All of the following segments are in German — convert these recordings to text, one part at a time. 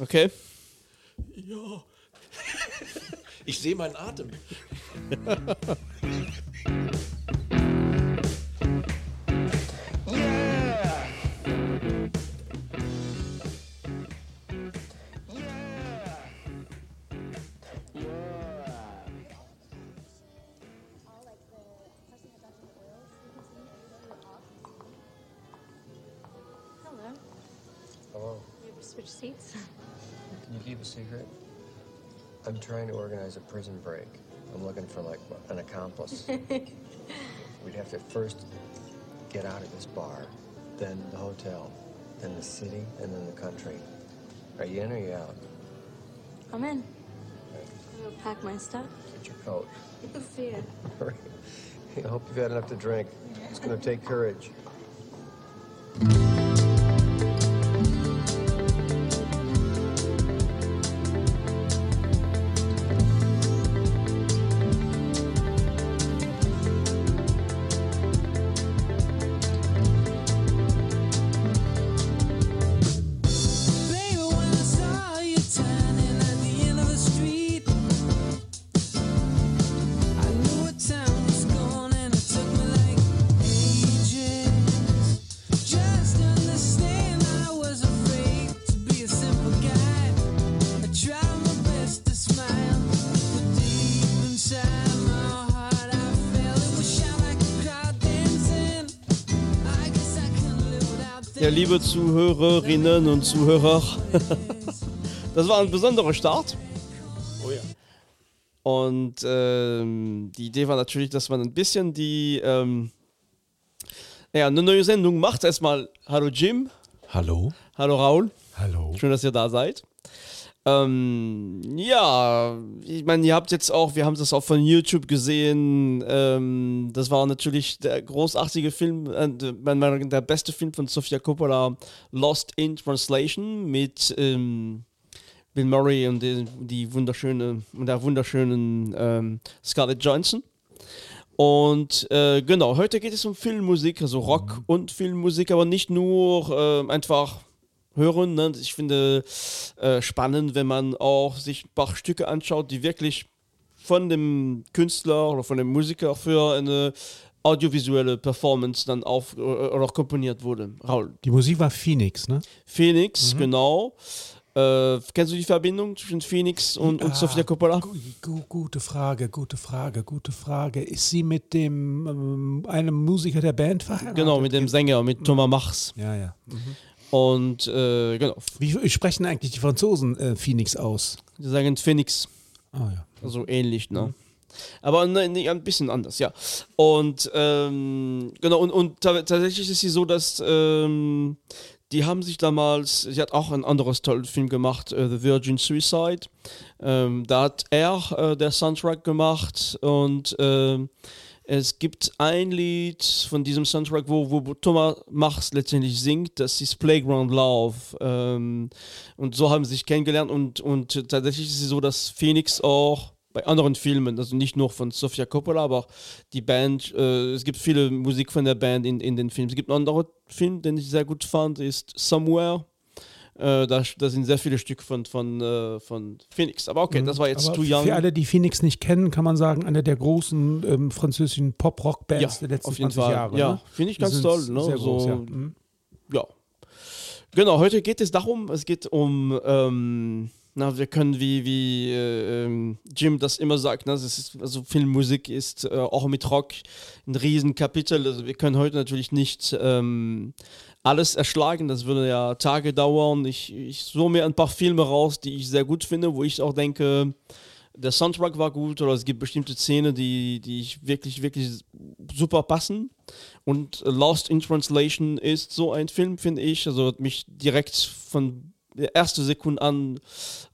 Okay. Ja. Ich sehe meinen Atem. secret? I'm trying to organize a prison break. I'm looking for like an accomplice. We'd have to first get out of this bar, then the hotel, then the city, and then the country. Are you in or you out? I'm in. Okay. I'm gonna pack my stuff. Get your coat. No fear. I hope you've had enough to drink. It's going to take courage. Liebe Zuhörerinnen und Zuhörer, das war ein besonderer Start. Oh ja. Und ähm, die Idee war natürlich, dass man ein bisschen die ähm, ja, eine neue Sendung macht. Erstmal Hallo Jim, Hallo. hallo Raul, Hallo. schön, dass ihr da seid. Ähm, ja, ich meine, ihr habt jetzt auch, wir haben das auch von YouTube gesehen. Ähm, das war natürlich der großartige Film, äh, der der beste Film von Sofia Coppola, Lost in Translation mit ähm, Bill Murray und die, die wunderschöne und der wunderschönen ähm, Scarlett Johansson. Und äh, genau, heute geht es um Filmmusik, also Rock und Filmmusik, aber nicht nur äh, einfach hören. Ne? Ich finde äh, spannend, wenn man auch sich ein paar Stücke anschaut, die wirklich von dem Künstler oder von dem Musiker für eine audiovisuelle Performance dann auf äh, oder komponiert wurde. Raul. Die Musik war Phoenix, ne? Phoenix, genau. Äh, kennst du die Verbindung zwischen Phoenix und, und Ah, Sofia Coppola? gu- gu- Gute Frage, gute Frage, gute Frage. Ist sie mit dem ähm, einem Musiker der Band verheiratet? Genau, mit dem Sänger, mit Thomas Machs. Ja, ja. Und äh, genau, Wie sprechen eigentlich die Franzosen äh, Phoenix aus? die sagen Phoenix. Ah ja. Also ähnlich, ne? Aber ne, ne, ein bisschen anders, ja. Und ähm, genau, und, und ta- tatsächlich ist sie so, dass ähm, die haben sich damals, sie hat auch ein anderes tolles Film gemacht, äh, The Virgin Suicide. Ähm, da hat er äh, der Soundtrack gemacht und ähm, es gibt ein Lied von diesem Soundtrack, wo, wo Thomas Machs letztendlich singt, das ist Playground Love. Ähm, und so haben sie sich kennengelernt und, und tatsächlich ist es so, dass Phoenix auch bei anderen Filmen, also nicht nur von Sofia Coppola, aber die Band, äh, es gibt viele Musik von der Band in, in den Filmen. Es gibt einen anderen Film, den ich sehr gut fand, ist Somewhere. Äh, da, da sind sehr viele Stücke von, von, äh, von Phoenix. Aber okay, das war jetzt Aber Too Young. Für alle, die Phoenix nicht kennen, kann man sagen, eine der großen ähm, französischen Pop-Rock-Bands der letzten auf jeden 20 Fall. Jahre. Ja, ne? finde ich ganz toll. Ne? Sehr groß, so, ja. Mhm. ja. Genau, heute geht es darum, es geht um, ähm, na, wir können, wie, wie äh, ähm, Jim das immer sagt, ne, das ist, also Filmmusik ist äh, auch mit Rock ein Riesenkapitel. Also wir können heute natürlich nicht ähm, alles erschlagen, das würde ja Tage dauern. Ich, ich suche mir ein paar Filme raus, die ich sehr gut finde, wo ich auch denke, der Soundtrack war gut oder es gibt bestimmte Szenen, die, die ich wirklich, wirklich super passen. Und Lost in Translation ist so ein Film, finde ich. Also hat mich direkt von der ersten Sekunde an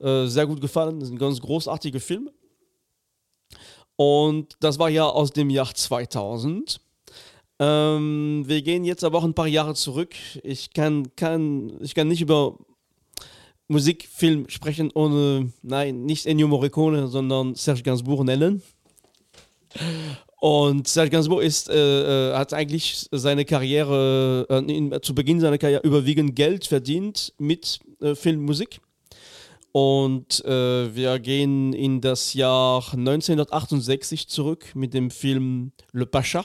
äh, sehr gut gefallen. Das ist ein ganz großartiger Film. Und das war ja aus dem Jahr 2000. Ähm, wir gehen jetzt aber auch ein paar Jahre zurück. Ich kann, kann, ich kann nicht über Musikfilm sprechen ohne, nein, nicht Ennio Morricone, sondern Serge Gainsbourg nennen. Und Serge Gainsbourg ist, äh, äh, hat eigentlich seine Karriere, äh, in, zu Beginn seiner Karriere überwiegend Geld verdient mit äh, Filmmusik. Und äh, wir gehen in das Jahr 1968 zurück mit dem Film Le Pascha.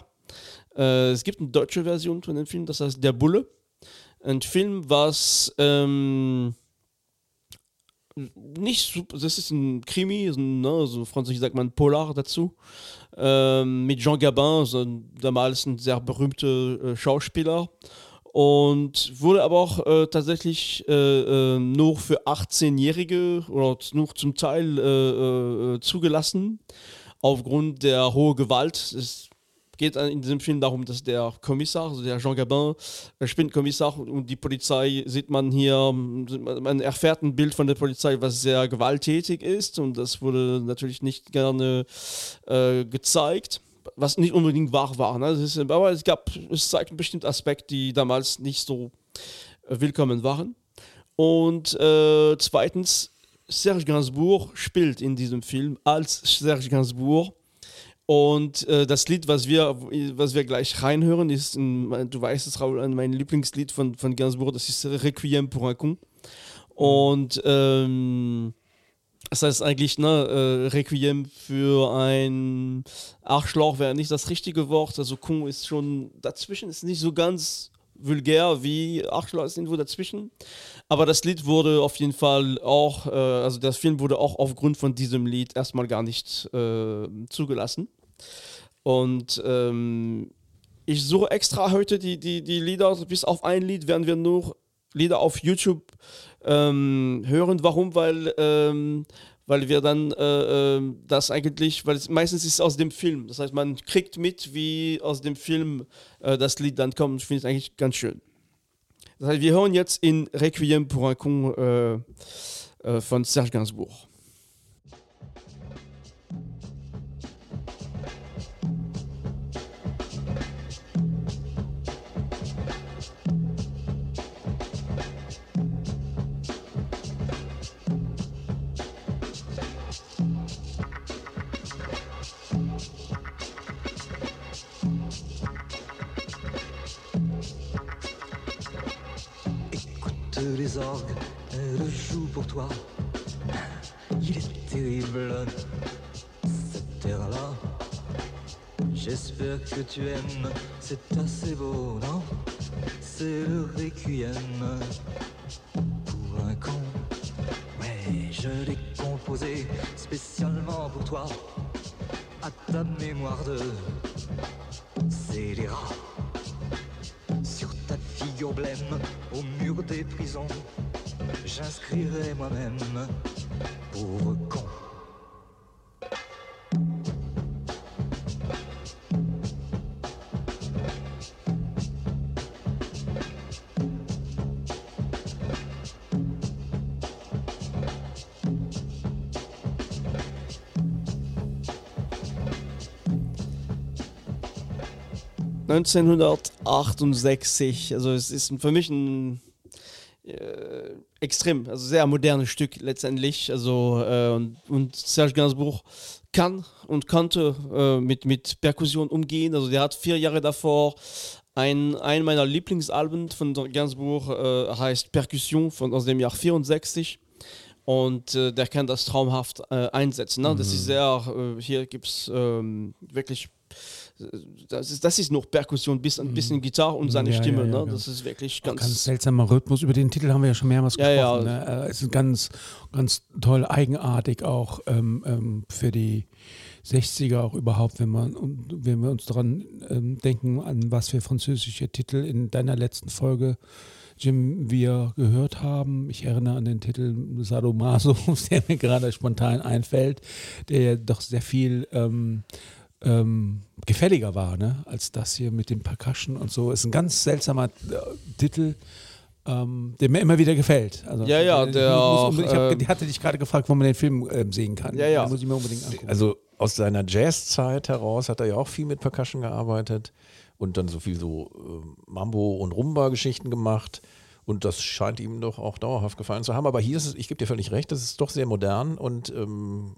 Äh, es gibt eine deutsche Version von dem Film, das heißt Der Bulle. Ein Film, was ähm, nicht super, das ist ein Krimi, so, ne, so französisch sagt man Polar dazu, ähm, mit Jean Gabin, so damals ein sehr berühmter äh, Schauspieler und wurde aber auch äh, tatsächlich äh, äh, nur für 18-Jährige oder nur zum Teil äh, äh, zugelassen, aufgrund der hohen Gewalt. Es geht in diesem Film darum, dass der Kommissar, also der Jean Gabin, der spielt Kommissar und die Polizei sieht man hier, man erfährt ein Bild von der Polizei, was sehr gewalttätig ist und das wurde natürlich nicht gerne äh, gezeigt, was nicht unbedingt wahr war. Ne? Ist, aber es gab, es zeigt bestimmte Aspekte, die damals nicht so äh, willkommen waren. Und äh, zweitens, Serge Gainsbourg spielt in diesem Film als Serge Gainsbourg und äh, das Lied, was wir, was wir gleich reinhören, ist, ein, du weißt es, Raoul, mein Lieblingslied von, von Gainsbourg, das ist Requiem pour un con. Und ähm, das heißt eigentlich, ne, äh, Requiem für ein Arschloch wäre nicht das richtige Wort. Also con ist schon dazwischen, ist nicht so ganz vulgär wie Arschloch ist irgendwo dazwischen. Aber das Lied wurde auf jeden Fall auch, äh, also das Film wurde auch aufgrund von diesem Lied erstmal gar nicht äh, zugelassen. Und ähm, ich suche extra heute die, die, die Lieder, bis auf ein Lied werden wir nur Lieder auf YouTube ähm, hören. Warum? Weil, ähm, weil wir dann äh, äh, das eigentlich, weil es meistens ist es aus dem Film. Das heißt, man kriegt mit, wie aus dem Film äh, das Lied dann kommt. Ich finde es eigentlich ganz schön. Das heißt, wir hören jetzt in Requiem pour un con äh, äh, von Serge Gainsbourg. Les orgues, jouent pour toi. Il est terrible, cette terre-là. J'espère que tu aimes, c'est assez beau, non? C'est le requiem pour un con. Ouais, je l'ai composé spécialement pour toi, à ta mémoire de scélérat des prisons. J'inscrirai moi-même pauvre con. Äh, 1968, also es ist für mich ein äh, extrem, also sehr modernes Stück letztendlich. Also äh, und, und Serge Gainsbourg kann und konnte äh, mit, mit Perkussion umgehen. Also der hat vier Jahre davor ein, ein meiner Lieblingsalben von Gainsbourg äh, heißt Percussion von aus dem Jahr 64 und äh, der kann das traumhaft äh, einsetzen. Ne? Das ist sehr, äh, hier gibt es ähm, wirklich, das ist, das ist noch Perkussion, bis ein bisschen Gitarre und seine Mhm. Ja, Stimme. ja, ja, ne? ja. Das ist wirklich ganz, ganz seltsamer Rhythmus. Über den Titel haben wir ja schon mehrmals Ja, ja. gesprochen. Ne? Äh, Es ist ganz, ganz toll, eigenartig auch ähm, ähm, für die 60er auch überhaupt, wenn man wenn wir uns daran ähm, denken, an was für französische Titel in deiner letzten Folge, Jim, wir gehört haben. Ich erinnere an den Titel Sadomaso, der mir gerade spontan einfällt, der ja doch sehr viel ähm, ähm, gefälliger war, ne? als das hier mit dem Percussion und so. Ist ein ganz seltsamer äh, Titel, ähm, der mir immer wieder gefällt. Also, Ja, ja, ich der muss auch, ich hab, ähm, hatte dich gerade gefragt, wo man den Film ähm, sehen kann. Ja, ja. Den muss ich mir unbedingt angucken. Also aus seiner Jazzzeit heraus hat er ja auch viel mit Percussion gearbeitet und dann so viel so äh, Mambo- und Rumba-Geschichten gemacht. Und das scheint ihm doch auch dauerhaft gefallen zu haben. Aber hier ist es, ich gebe dir völlig recht, das ist doch sehr modern und ähm,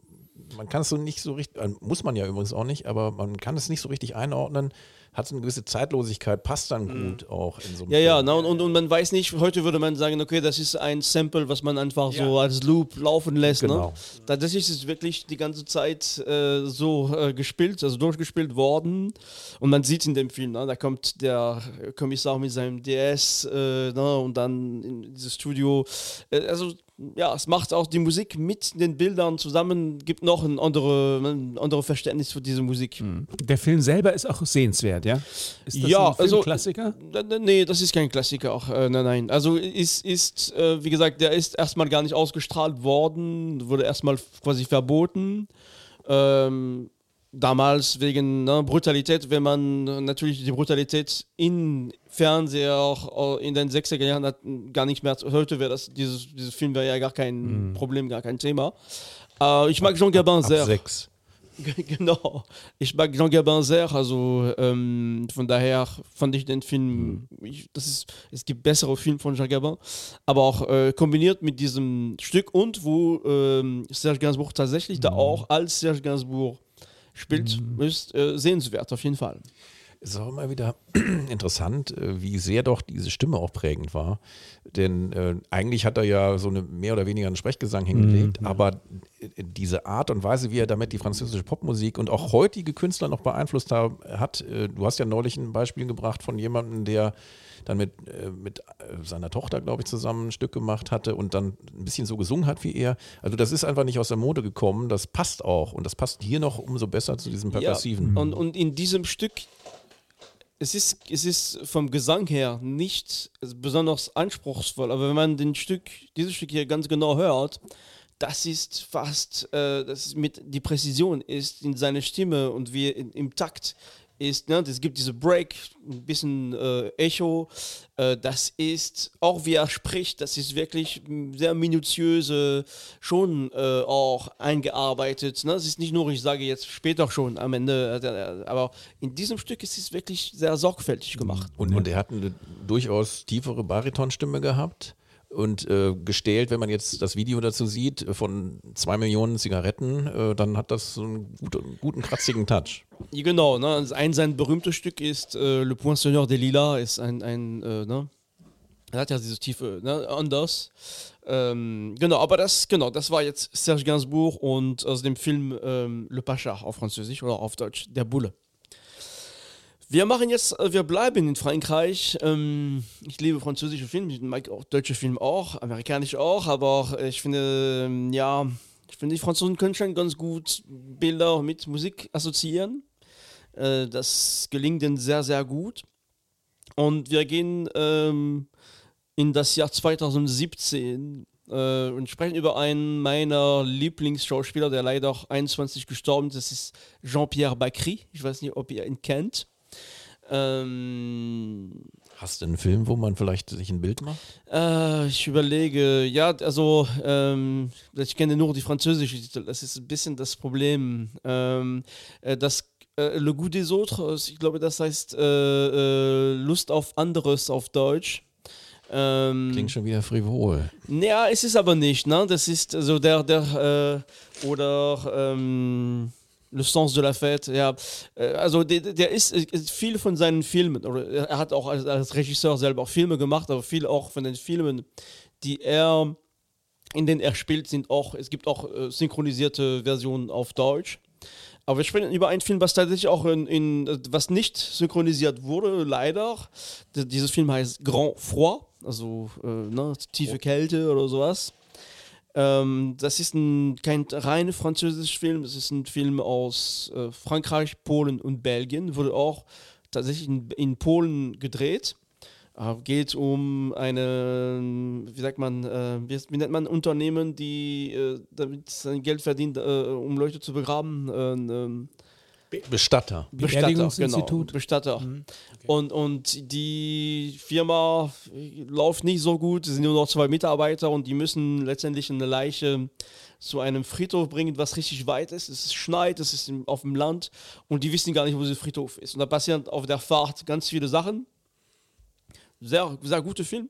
man kann es so nicht so richtig, äh, muss man ja übrigens auch nicht, aber man kann es nicht so richtig einordnen. Hat so eine gewisse Zeitlosigkeit, passt dann gut auch in so einem Ja, ja, Film. na, und, und, man weiß nicht, heute würde man sagen, okay, das ist ein Sample, was man einfach so als Loop laufen lässt. Genau. Ne? Tatsächlich ist es wirklich die ganze Zeit äh, so äh, gespielt, also durchgespielt worden. Und man sieht in dem Film, ne, da kommt der Kommissar mit seinem DS äh, ne, und dann in dieses Studio. Äh, also ja, es macht auch die Musik mit den Bildern zusammen, gibt noch ein andere, ein andere Verständnis für diese Musik. Der Film selber ist auch sehenswert, ja? Ist das Ja, ein also- Klassiker? Nee, das ist kein Klassiker. Auch. Äh, nein, nein. Also ist, ist äh, wie gesagt, der ist erstmal gar nicht ausgestrahlt worden, wurde erstmal quasi verboten. Ähm, damals wegen ne, Brutalität, wenn man natürlich die Brutalität in Fernseher auch in den 60er Jahren hat gar nicht mehr. Heute wäre das, dieses, dieses Film wäre ja gar kein Problem, gar kein Thema. Äh, ich mag Jean Gabin Ab sehr. sechs. Genau. Ich mag Jean Gabin sehr, also ähm, von daher fand ich den Film, ich, das ist, es gibt bessere Filme von Jean Gabin, aber auch äh, kombiniert mit diesem Stück und wo ähm, Serge Gainsbourg tatsächlich da auch als Serge Gainsbourg spielt, ist äh, sehenswert auf jeden Fall. Es ist auch immer wieder interessant, äh, wie sehr doch diese Stimme auch prägend war. Denn äh, eigentlich hat er ja so eine mehr oder weniger einen Sprechgesang hingelegt, aber äh, diese Art und Weise, wie er damit die französische Popmusik und auch heutige Künstler noch beeinflusst hat, äh, du hast ja neulich ein Beispiel gebracht von jemandem, der dann mit, äh, mit äh, seiner Tochter, glaube ich, zusammen ein Stück gemacht hatte und dann ein bisschen so gesungen hat wie er. Also das ist einfach nicht aus der Mode gekommen, das passt auch. Und das passt hier noch umso besser zu diesem Perkussiven. Ja, und, und in diesem Stück, es ist, es ist vom Gesang her nicht besonders anspruchsvoll, aber wenn man den Stück, dieses Stück hier ganz genau hört, das ist fast, äh, das ist mit die Präzision ist in seiner Stimme und wie in, im Takt ist, ne, es gibt diese Break, ein bisschen äh, Echo, äh, das ist auch wie er spricht, das ist wirklich sehr minutiöse, schon äh, auch eingearbeitet. Ne? Es ist nicht nur, ich sage jetzt später schon am Ende, äh, aber in diesem Stück ist es wirklich sehr sorgfältig gemacht. Und, und er hat eine durchaus tiefere Baritonstimme gehabt und äh, gestählt, wenn man jetzt das Video dazu sieht, äh, von zwei Millionen Zigaretten, äh, dann hat das so einen guten, guten kratzigen Touch. Genau, ne? Also ein sein berühmtes Stück ist äh, Le Poinçonneur des Lilas, ist ein, ein äh, ne? Er hat ja dieses tiefe, ne? Anders. Ähm, genau, aber das, genau, das war jetzt Serge Gainsbourg und aus dem Film ähm, Le Pacha auf Französisch oder auf Deutsch, Der Bulle. Wir machen jetzt, äh, wir bleiben in Frankreich. Ähm, ich liebe französische Filme, ich mag auch deutsche Filme auch, amerikanische auch, aber ich finde, ähm, ja, ich finde, die Franzosen können schon ganz gut Bilder mit Musik assoziieren. Äh, das gelingt ihnen sehr, sehr gut. Und wir gehen ähm, in das Jahr 2017 äh, und sprechen über einen meiner Lieblingsschauspieler, der leider auch 21 gestorben ist. Das ist Jean-Pierre Bacry. Ich weiß nicht, ob ihr ihn kennt. Ähm, Hast du einen Film, wo man vielleicht sich ein Bild macht? äh, ich überlege, ja, also ähm, ich kenne nur die französische Titel, das ist ein bisschen das Problem. Ähm, äh, das äh, Le Goût des Autres, ich glaube, das heißt äh, äh, Lust auf anderes auf Deutsch. Ähm, Klingt schon wieder frivol. ja, es ist aber nicht, ne? Das ist so der, der, äh, oder ähm, Le Sens de la Fête, ja. Äh, also der, der ist, äh, viel von seinen Filmen, oder er hat auch als, als Regisseur selber auch Filme gemacht, aber viel auch von den Filmen, die er, in denen er spielt, sind auch, es gibt auch äh, synchronisierte Versionen auf Deutsch. Aber wir sprechen über einen Film, was tatsächlich auch in, in äh, was nicht synchronisiert wurde, leider. D dieses Film heißt Grand Froid, also äh, ne, tiefe Kälte oder sowas. Ähm, das ist ein, kein rein französischer Film, es ist ein Film aus äh, Frankreich, Polen und Belgien. Wurde auch tatsächlich in, in Polen gedreht. Äh, geht um eine, wie sagt man, äh, wie, wie nennt man Unternehmen, die äh, damit sein Geld verdient, äh, um Leute zu begraben. Bestatter. Bestatter, Beerdigungsinstitut. Genau, Bestatter. und, und die Firma läuft nicht so gut, es sind nur noch zwei Mitarbeiter und die müssen letztendlich eine Leiche zu einem Friedhof bringen, was richtig weit ist. Es schneit, es ist auf dem Land und die wissen gar nicht, wo dieser Friedhof ist. Und da passieren auf der Fahrt ganz viele Sachen. Sehr, sehr guter Film.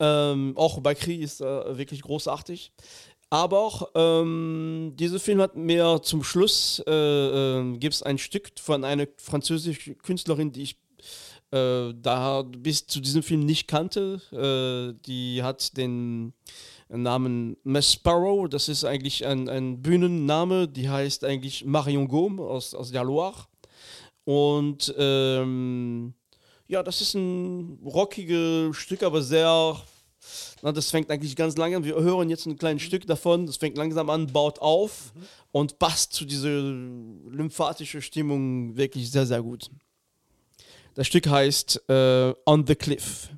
Ähm, auch bei Krieg ist äh, wirklich großartig. Aber ähm, dieser Film hat mehr zum Schluss, äh, äh, gibt es ein Stück von einer französischen Künstlerin, die ich äh, da bis zu diesem Film nicht kannte. Äh, die hat den Namen Miss Sparrow, das ist eigentlich ein, ein Bühnenname, die heißt eigentlich Marion Gaume aus, aus der Loire. Und ähm, ja, das ist ein rockiges Stück, aber sehr. Na, das fängt eigentlich ganz lange an. Wir hören jetzt ein kleines Stück davon. Das fängt langsam an, baut auf und passt zu dieser lymphatischen Stimmung wirklich sehr, sehr gut. Das Stück heißt äh, On the Cliff.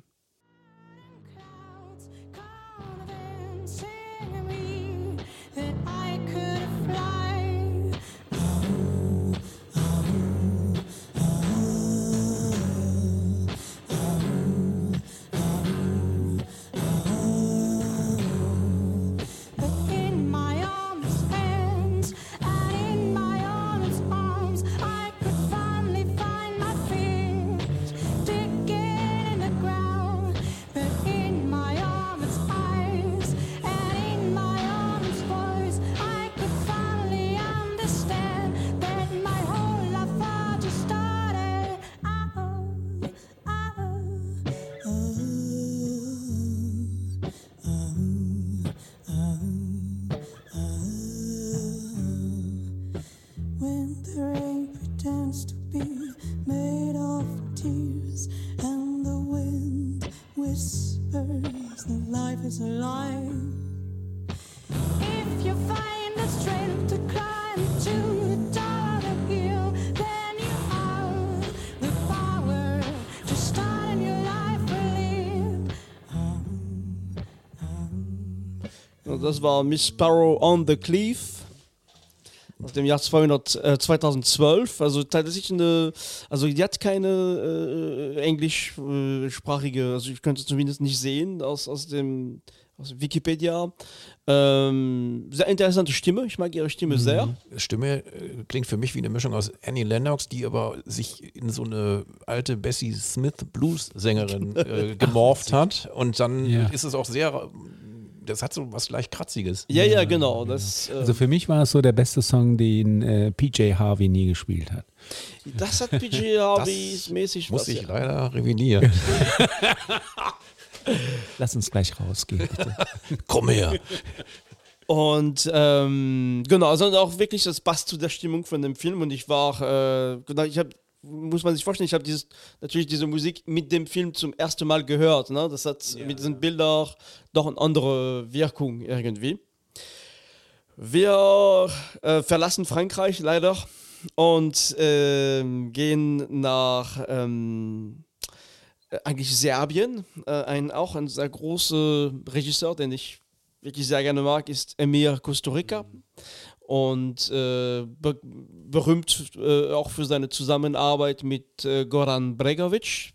Und das war Miss Sparrow on the Cliff aus dem Jahr 200, äh, 2012. Also tatsächlich eine, also die hat keine äh, englischsprachige, also ich könnte es zumindest nicht sehen aus, aus dem aus Wikipedia. Ähm, sehr interessante Stimme, ich mag ihre Stimme sehr. Stimme äh, klingt für mich wie eine Mischung aus Annie Lennox, die aber sich in so eine alte Bessie Smith Blues-Sängerin äh, gemorpht hat. Und dann Ja. ist es auch sehr, das hat so was leicht Kratziges. Ja, ja, genau. Das, äh, Also für mich war es so der beste Song, den äh, PJ Harvey nie gespielt hat. das hat PG Harveys mäßig Muss was, ich ja. leider revidieren. Lass uns gleich rausgehen, bitte. Komm her. Und ähm, genau, also auch wirklich, das passt zu der Stimmung von dem Film. Und ich war, äh, genau, ich habe, muss man sich vorstellen, ich habe dieses, natürlich diese Musik mit dem Film zum ersten Mal gehört. Ne? Das hat mit diesen Bildern doch eine andere Wirkung irgendwie. Wir äh, verlassen Frankreich leider und ähm, gehen nach ähm, äh, eigentlich Serbien. Äh, ein, auch ein sehr großer Regisseur, den ich wirklich sehr gerne mag, ist Emir Kusturica. Und äh, be berühmt äh, auch für seine Zusammenarbeit mit äh, Goran Bregovic.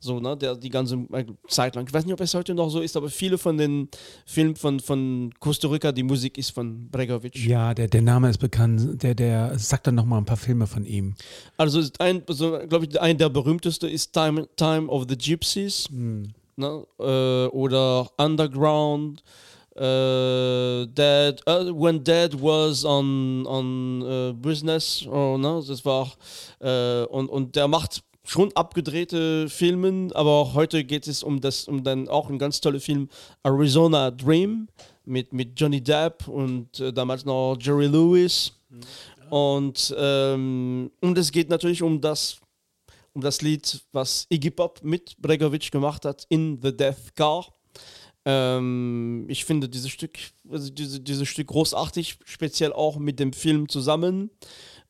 So, ne, der die ganze Zeit lang. Ich weiß nicht, ob es heute noch so ist, aber viele von den Filmen von, von Costa Rica, die Musik ist von Bregovic. Ja, der, der Name ist bekannt. Der, der sagt dann noch mal ein paar Filme von ihm. Also, ein, also glaube ich, ein der berühmtesten ist Time, Time of the Gypsies ne? äh, oder Underground. Dead, äh, when Dead was on, on äh, Business, oh, ne? das war äh, und, und der macht schon abgedrehte Filme, aber auch heute geht es um das, um dann auch einen ganz tollen Film Arizona Dream mit, mit Johnny Depp und äh, damals noch Jerry Lewis. Und, ähm, und es geht natürlich um das, um das Lied, was Iggy Pop mit Bregovic gemacht hat, In the Death Car. Ähm, ich finde dieses Stück, also diese, dieses Stück großartig, speziell auch mit dem Film zusammen.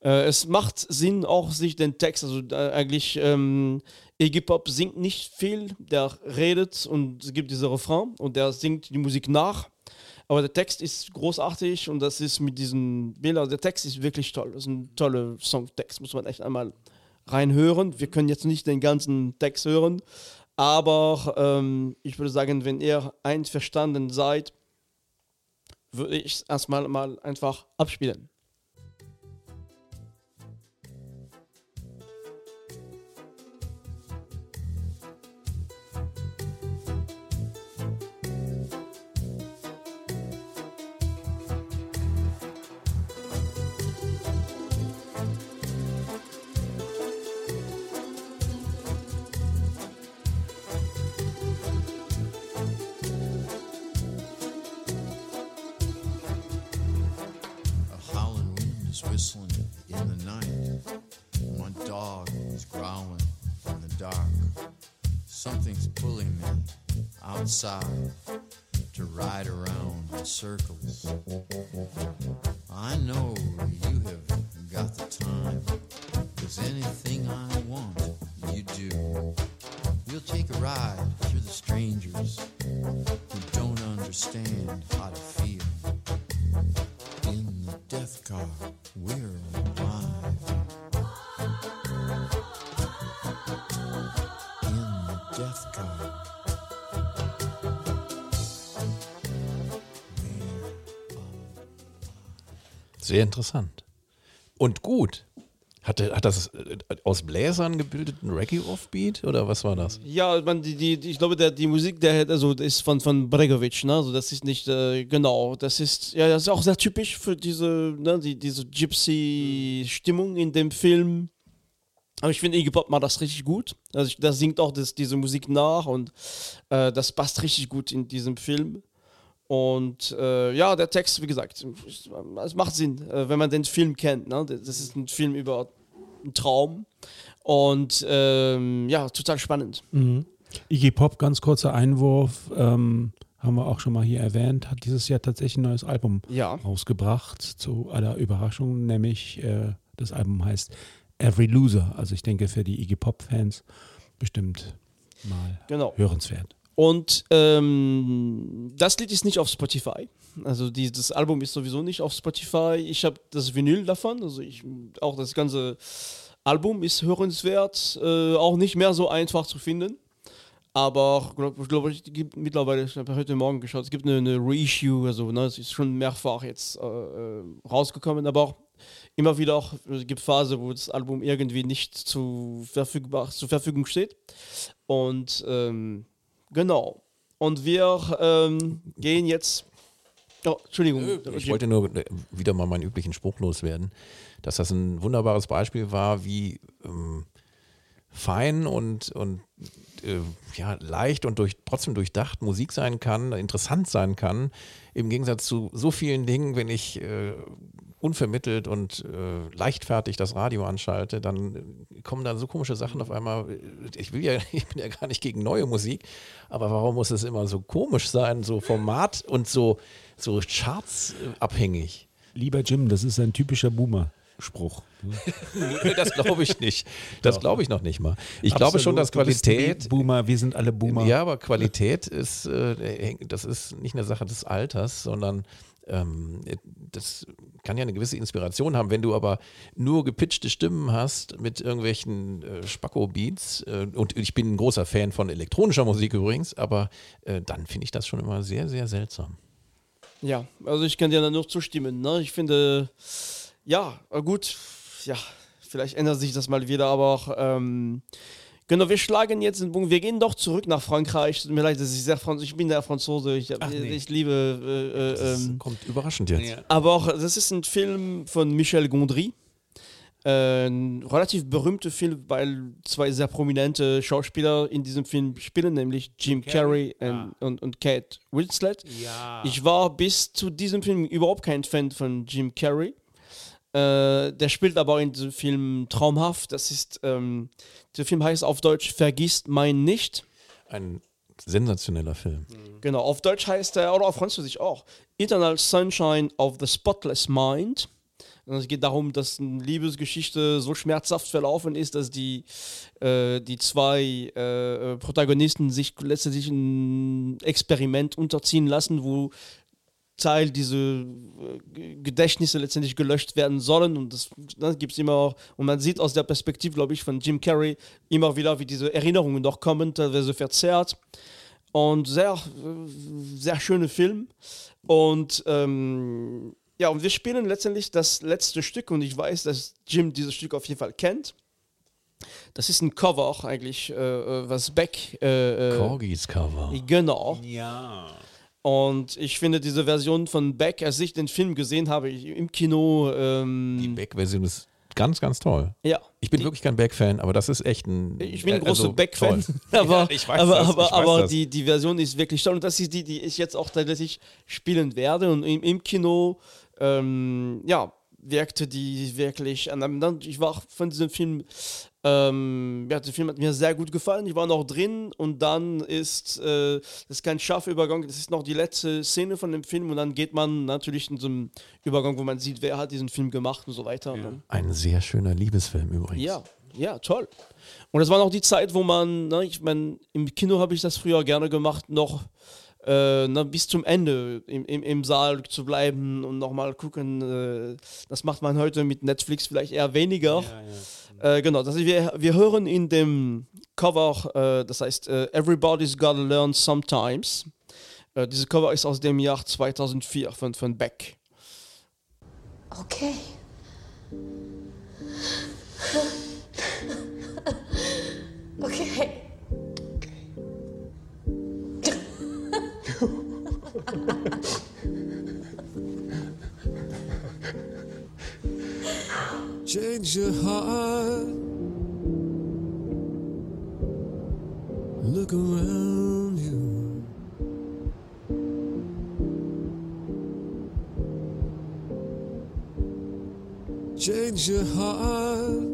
Äh, es macht Sinn, auch sich den Text, also äh, eigentlich ähm, Iggy Pop singt nicht viel, der redet und gibt diese Refrain und der singt die Musik nach. Aber der Text ist großartig und das ist mit diesen Bildern, also der Text ist wirklich toll. Das ist ein toller Songtext, muss man echt einmal reinhören. Wir können jetzt nicht den ganzen Text hören, aber ähm, ich würde sagen, wenn ihr einverstanden seid, würde ich es erstmal mal einfach abspielen. Take a ride through the strangers who don't understand how to feel. In the death car, we're alive. In the death car. Sehr interessant. Und gut. Hatte, hat das äh, aus Bläsern gebildeten Reggae-Offbeat oder was war das? Ja, man, die, die, ich glaube, der, die Musik, der hat- also, ist von, von Bregovic, ne? Also das ist nicht, äh, genau, das ist, ja, das ist auch sehr typisch für diese, ne, die, diese Gypsy-Stimmung in dem Film. Aber ich finde, Iggy Pop macht das richtig gut. Also, ich, singt auch das, diese Musik nach und äh, das passt richtig gut in diesem Film. Und äh, ja, der Text, wie gesagt, es macht Sinn, äh, wenn man den Film kennt. Ne? Das ist ein Film über einen Traum. Und ähm, ja, total spannend. Iggy Pop, ganz kurzer Einwurf, ähm, haben wir auch schon mal hier erwähnt, hat dieses Jahr tatsächlich ein neues Album Ja. rausgebracht, zu aller Überraschung, nämlich äh, das Album heißt Every Loser. Also ich denke für die Iggy Pop-Fans bestimmt mal Genau. hörenswert. Und ähm, das Lied ist nicht auf Spotify. Also die, das Album ist sowieso nicht auf Spotify. Ich habe das Vinyl davon. Also ich auch das ganze Album ist hörenswert. Äh, auch nicht mehr so einfach zu finden. Aber glaub, ich glaube, es gibt mittlerweile, ich habe heute Morgen geschaut, es gibt eine, eine Reissue, also ne, es ist schon mehrfach jetzt äh, äh, rausgekommen, aber auch immer wieder auch, es gibt Phase, wo das Album irgendwie nicht zu verfügbar, zur Verfügung steht. Und ähm, genau. Und wir ähm, gehen jetzt. Oh, Entschuldigung. Ich wollte nur äh, wieder mal meinen üblichen Spruch loswerden, dass das ein wunderbares Beispiel war, wie ähm, fein und, und äh, ja, leicht und durch, trotzdem durchdacht Musik sein kann, interessant sein kann, im Gegensatz zu so vielen Dingen, wenn ich äh, unvermittelt und äh, leichtfertig das Radio anschalte, dann äh, kommen da so komische Sachen auf einmal. Äh, Ich will ja, ich bin ja gar nicht gegen neue Musik, aber warum muss es immer so komisch sein, so Format und so, so Charts äh, abhängig? Lieber Jim, das ist ein typischer Boomer-Spruch. Das glaube ich nicht. Das glaube ich noch nicht mal. Ich glaube schon, dass Absolut. Qualität. Boomer, wir sind alle Boomer. Ja, aber Qualität ist, das ist nicht eine Sache des Alters, sondern ähm, das kann ja eine gewisse Inspiration haben. Wenn du aber nur gepitchte Stimmen hast mit irgendwelchen äh, Spacko-Beats, äh, und ich bin ein großer Fan von elektronischer Musik übrigens, aber äh, dann finde ich das schon immer sehr, sehr seltsam. Ja, also ich kann dir da nur zustimmen. Ne? Ich finde, ja, gut, ja, vielleicht ändert sich das mal wieder, aber auch, ähm, genau, wir schlagen jetzt den Bogen. Wir gehen doch zurück nach Frankreich. Tut mir leid, das ist sehr Franz ich bin der Franzose. Ich, hab- Ach, nee. ich liebe, äh, äh, Das ähm, kommt überraschend jetzt. aber auch, das ist ein Film von Michel Gondry. Äh, ein relativ berühmter Film, weil zwei sehr prominente Schauspieler in diesem Film spielen, nämlich Jim Carrey und, und, und Kate Winslet. Ich war bis zu diesem Film überhaupt kein Fan von Jim Carrey. Äh, der spielt aber in diesem Film traumhaft. Das ist, ähm, der Film heißt auf Deutsch Vergisst mein nicht. Ein sensationeller Film. Genau, auf Deutsch heißt er, oder auf Französisch auch, Eternal Sunshine of the Spotless Mind. Es geht darum, dass eine Liebesgeschichte so schmerzhaft verlaufen ist, dass die, äh, die zwei äh, Protagonisten sich letztendlich ein Experiment unterziehen lassen, wo Teil diese äh, Gedächtnisse letztendlich gelöscht werden sollen und das, das gibt es immer auch, und man sieht aus der Perspektive, glaube ich, von Jim Carrey immer wieder, wie diese Erinnerungen noch kommen, teilweise verzerrt und sehr, äh, sehr schöner Film und ähm, ja, und wir spielen letztendlich das letzte Stück und ich weiß, dass Jim dieses Stück auf jeden Fall kennt. Das ist ein Cover auch eigentlich, äh, äh, was Beck äh, Corgis Cover. Genau. Ja. Und ich finde diese Version von Beck, als ich den Film gesehen habe, im Kino, ähm, Die Beck-Version ist ganz, ganz toll. ja. Ich bin wirklich kein Beck-Fan, aber das ist echt ein. Ich bin ein äh, großer also Beck-Fan, aber, Ja, ich weiß aber, das, aber, aber die, die Version ist wirklich toll und das ist die, die ich jetzt auch tatsächlich spielen werde und im, im Kino, ähm, ja, wirkte die wirklich. Und dann, ich war auch von diesem Film, ähm, ja, der Film hat mir sehr gut gefallen. Ich war noch drin und dann ist, äh, das ist kein scharfer Übergang, das ist noch die letzte Szene von dem Film und dann geht man natürlich in so einem Übergang, wo man sieht, wer hat diesen Film gemacht und so weiter. ne? Ein sehr schöner Liebesfilm übrigens. Ja, ja, toll. Und das war noch die Zeit, wo man, ne, ich meine, im Kino habe ich das früher gerne gemacht, noch äh, ne, bis zum Ende im, im, im Saal zu bleiben und nochmal gucken. Äh, das macht man heute mit Netflix vielleicht eher weniger. Äh, genau, das heißt, wir, wir hören in dem Cover, äh, das heißt äh, Everybody's Gotta Learn Sometimes. Äh, dieses Cover ist aus dem Jahr 2004 von, von Beck. Okay. okay. Change your heart. Look around you. Change your heart.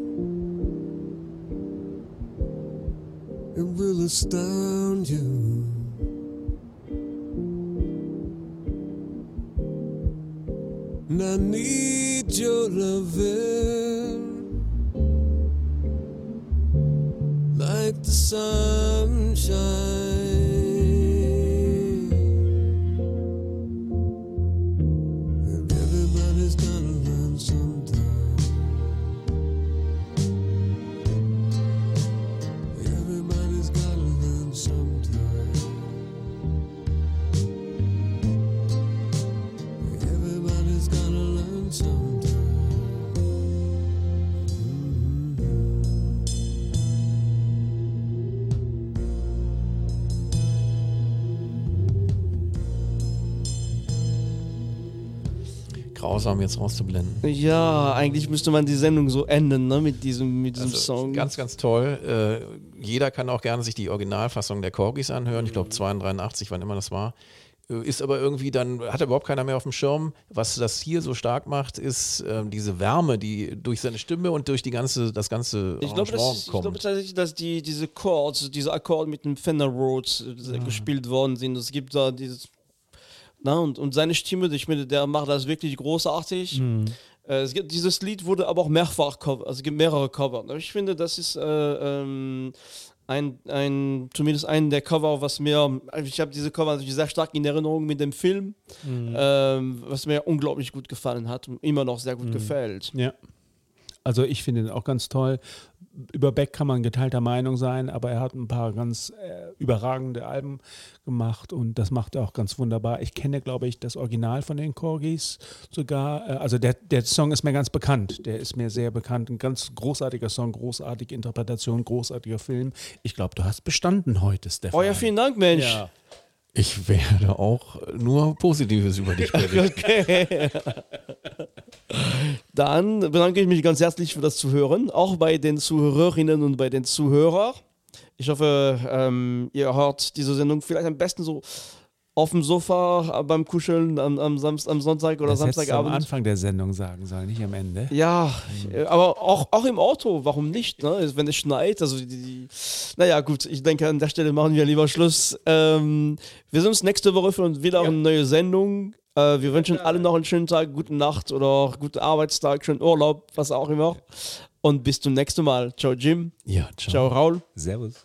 It will astound you. And I need your loving Grausam jetzt rauszublenden. Ja, eigentlich müsste man die Sendung so enden, ne, mit diesem, mit diesem Also, Song. Ganz, ganz toll. Äh, jeder kann auch gerne sich die Originalfassung der Corgis anhören. Ich glaube 82, wann immer das war. Äh, Ist aber irgendwie dann, hat überhaupt keiner mehr auf dem Schirm. Was das hier so stark macht, ist äh, diese Wärme, die durch seine Stimme und durch die ganze, das ganze Ich glaube, Arrangement das, ich kommt. glaube tatsächlich, dass die, diese Chords, diese Akkorde mit dem Fender Rhodes äh, gespielt worden sind. Es gibt da dieses. Na, und, und seine Stimme, ich meine, der macht das wirklich großartig. Äh, es gibt, dieses Lied wurde aber auch mehrfach cover, also es gibt mehrere Cover. Aber Ich finde, das ist äh, ähm, ein, ein, zumindest ein der Cover, was mir, also ich habe diese Cover natürlich sehr stark in Erinnerung mit dem Film, ähm, was mir unglaublich gut gefallen hat und immer noch sehr gut gefällt. Ja. Also ich finde ihn auch ganz toll. Über Beck kann man geteilter Meinung sein, aber er hat ein paar ganz äh, überragende Alben gemacht und das macht er auch ganz wunderbar. Ich kenne, glaube ich, das Original von den Corgis sogar. Äh, also der, der Song ist mir ganz bekannt. Der ist mir sehr bekannt. Ein ganz großartiger Song, großartige Interpretation, großartiger Film. Ich glaube, du hast bestanden heute, Stefan. Oh ja, vielen Dank, Mensch. Ja. Ich werde auch nur Positives über dich berichten. Okay. Dann bedanke ich mich ganz herzlich für das Zuhören, auch bei den Zuhörerinnen und bei den Zuhörern. Ich hoffe, ähm, ihr hört diese Sendung vielleicht am besten so auf dem Sofa äh, beim Kuscheln am, am, Samst, am Sonntag oder Das du am Samstagabend. Anfang der Sendung sagen sollen, nicht am Ende. Ja, äh, aber auch, auch im Auto, warum nicht? Ne? Wenn es schneit, also die, die, naja, gut, ich denke, an der Stelle machen wir lieber Schluss. Ähm, wir sehen uns nächste Woche für wieder eine neue Sendung. Äh, wir wünschen allen noch einen schönen Tag, gute Nacht oder guten Arbeitstag, schönen Urlaub, was auch immer. Und bis zum nächsten Mal. Ciao, Jim. Ja, ciao. Ciao, Raul. Servus.